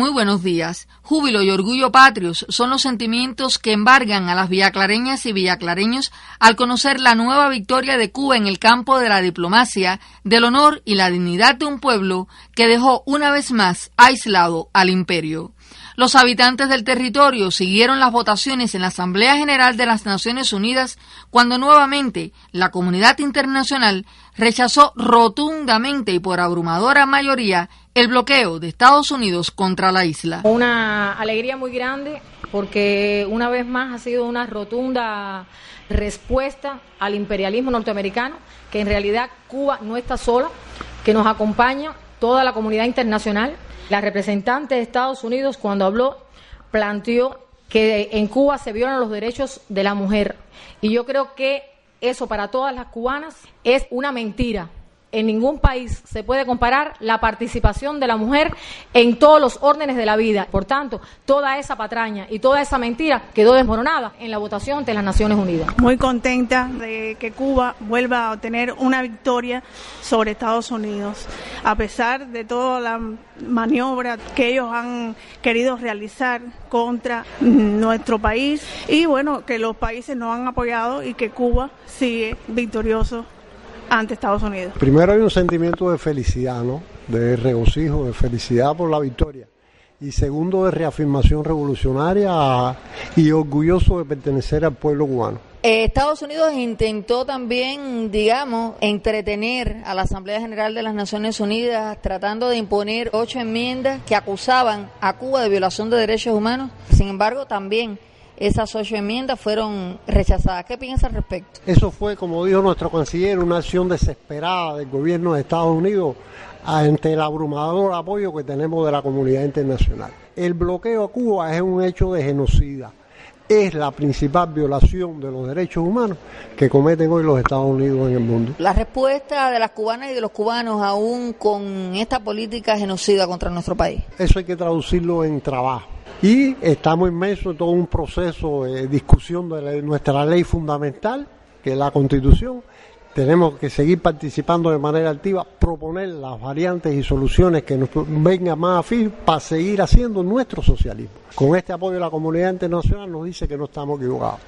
Muy buenos días. Júbilo y orgullo patrios son los sentimientos que embargan a las villaclareñas y villaclareños al conocer la nueva victoria de Cuba en el campo de la diplomacia, del honor y la dignidad de un pueblo que dejó una vez más aislado al imperio. Los habitantes del territorio siguieron las votaciones en la Asamblea General de las Naciones Unidas cuando nuevamente la comunidad internacional rechazó rotundamente y por abrumadora mayoría el bloqueo de Estados Unidos contra la isla. Una alegría muy grande porque una vez más ha sido una rotunda respuesta al imperialismo norteamericano, que en realidad Cuba no está sola, que nos acompaña toda la comunidad internacional la representante de Estados Unidos, cuando habló, planteó que en Cuba se violan los derechos de la mujer. Y yo creo que eso para todas las cubanas es una mentira en ningún país se puede comparar la participación de la mujer en todos los órdenes de la vida. Por tanto, toda esa patraña y toda esa mentira quedó desmoronada en la votación ante las Naciones Unidas. Muy contenta de que Cuba vuelva a obtener una victoria sobre Estados Unidos, a pesar de toda la maniobra que ellos han querido realizar contra nuestro país y bueno, que los países nos han apoyado y que Cuba sigue victorioso ante Estados Unidos. Primero hay un sentimiento de felicidad, ¿no? De regocijo, de felicidad por la victoria. Y segundo, de reafirmación revolucionaria y orgulloso de pertenecer al pueblo cubano. Eh, Estados Unidos intentó también, digamos, entretener a la Asamblea General de las Naciones Unidas tratando de imponer ocho enmiendas que acusaban a Cuba de violación de derechos humanos. Sin embargo, también esas ocho enmiendas fueron rechazadas. ¿Qué piensa al respecto? Eso fue, como dijo nuestro canciller, una acción desesperada del gobierno de Estados Unidos ante el abrumador apoyo que tenemos de la comunidad internacional. El bloqueo a Cuba es un hecho de genocida. Es la principal violación de los derechos humanos que cometen hoy los Estados Unidos en el mundo. La respuesta de las cubanas y de los cubanos aún con esta política genocida contra nuestro país. Eso hay que traducirlo en trabajo y estamos inmersos en todo un proceso de discusión de nuestra ley fundamental, que es la Constitución. Tenemos que seguir participando de manera activa, proponer las variantes y soluciones que nos vengan más afín para seguir haciendo nuestro socialismo. Con este apoyo de la comunidad internacional nos dice que no estamos equivocados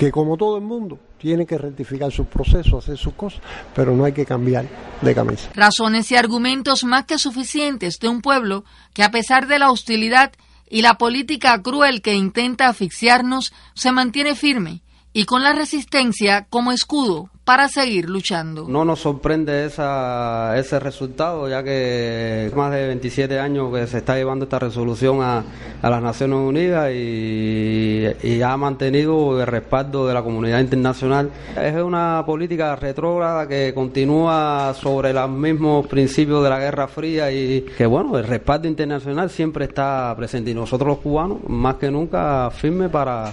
que como todo el mundo tiene que rectificar sus procesos, hacer sus cosas, pero no hay que cambiar de camisa. Razones y argumentos más que suficientes de un pueblo que a pesar de la hostilidad y la política cruel que intenta asfixiarnos se mantiene firme y con la resistencia como escudo para seguir luchando. No nos sorprende esa, ese resultado, ya que más de 27 años que se está llevando esta resolución a, a las Naciones Unidas y, y, ha mantenido el respaldo de la comunidad internacional. Es una política retrógrada que continúa sobre los mismos principios de la Guerra Fría y que, bueno, el respaldo internacional siempre está presente y nosotros los cubanos, más que nunca, firmes para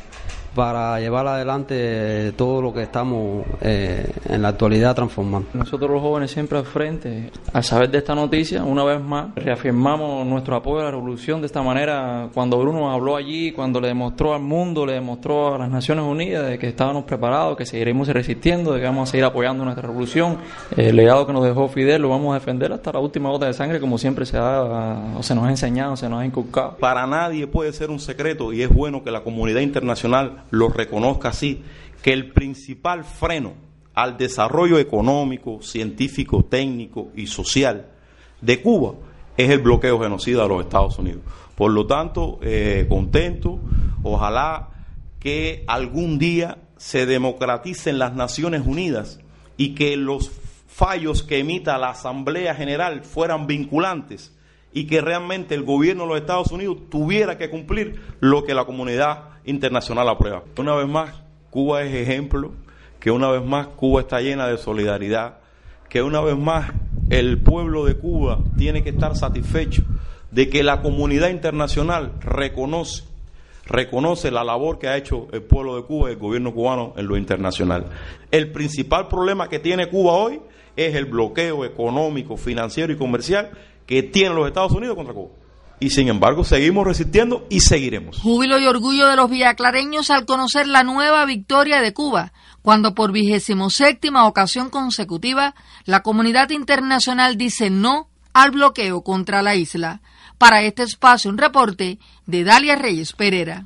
para llevar adelante todo lo que estamos eh, en la actualidad transformando. Nosotros los jóvenes siempre al frente, al saber de esta noticia, una vez más reafirmamos nuestro apoyo a la revolución de esta manera. Cuando Bruno habló allí, cuando le demostró al mundo, le demostró a las Naciones Unidas de que estábamos preparados, que seguiremos resistiendo, de que vamos a seguir apoyando nuestra revolución, el legado que nos dejó Fidel lo vamos a defender hasta la última gota de sangre, como siempre se, ha, o se nos ha enseñado, se nos ha inculcado. Para nadie puede ser un secreto y es bueno que la comunidad internacional lo reconozca así, que el principal freno al desarrollo económico, científico, técnico y social de Cuba es el bloqueo genocida de los Estados Unidos. Por lo tanto, eh, contento, ojalá que algún día se democraticen las Naciones Unidas y que los fallos que emita la Asamblea General fueran vinculantes y que realmente el gobierno de los Estados Unidos tuviera que cumplir lo que la comunidad internacional aprueba. Una vez más, Cuba es ejemplo, que una vez más Cuba está llena de solidaridad, que una vez más el pueblo de Cuba tiene que estar satisfecho de que la comunidad internacional reconoce reconoce la labor que ha hecho el pueblo de Cuba y el gobierno cubano en lo internacional. El principal problema que tiene Cuba hoy es el bloqueo económico, financiero y comercial que tienen los Estados Unidos contra Cuba y sin embargo seguimos resistiendo y seguiremos. Júbilo y orgullo de los villaclareños al conocer la nueva victoria de Cuba, cuando por vigésimo séptima ocasión consecutiva la comunidad internacional dice no al bloqueo contra la isla. Para este espacio, un reporte de Dalia Reyes Pereira.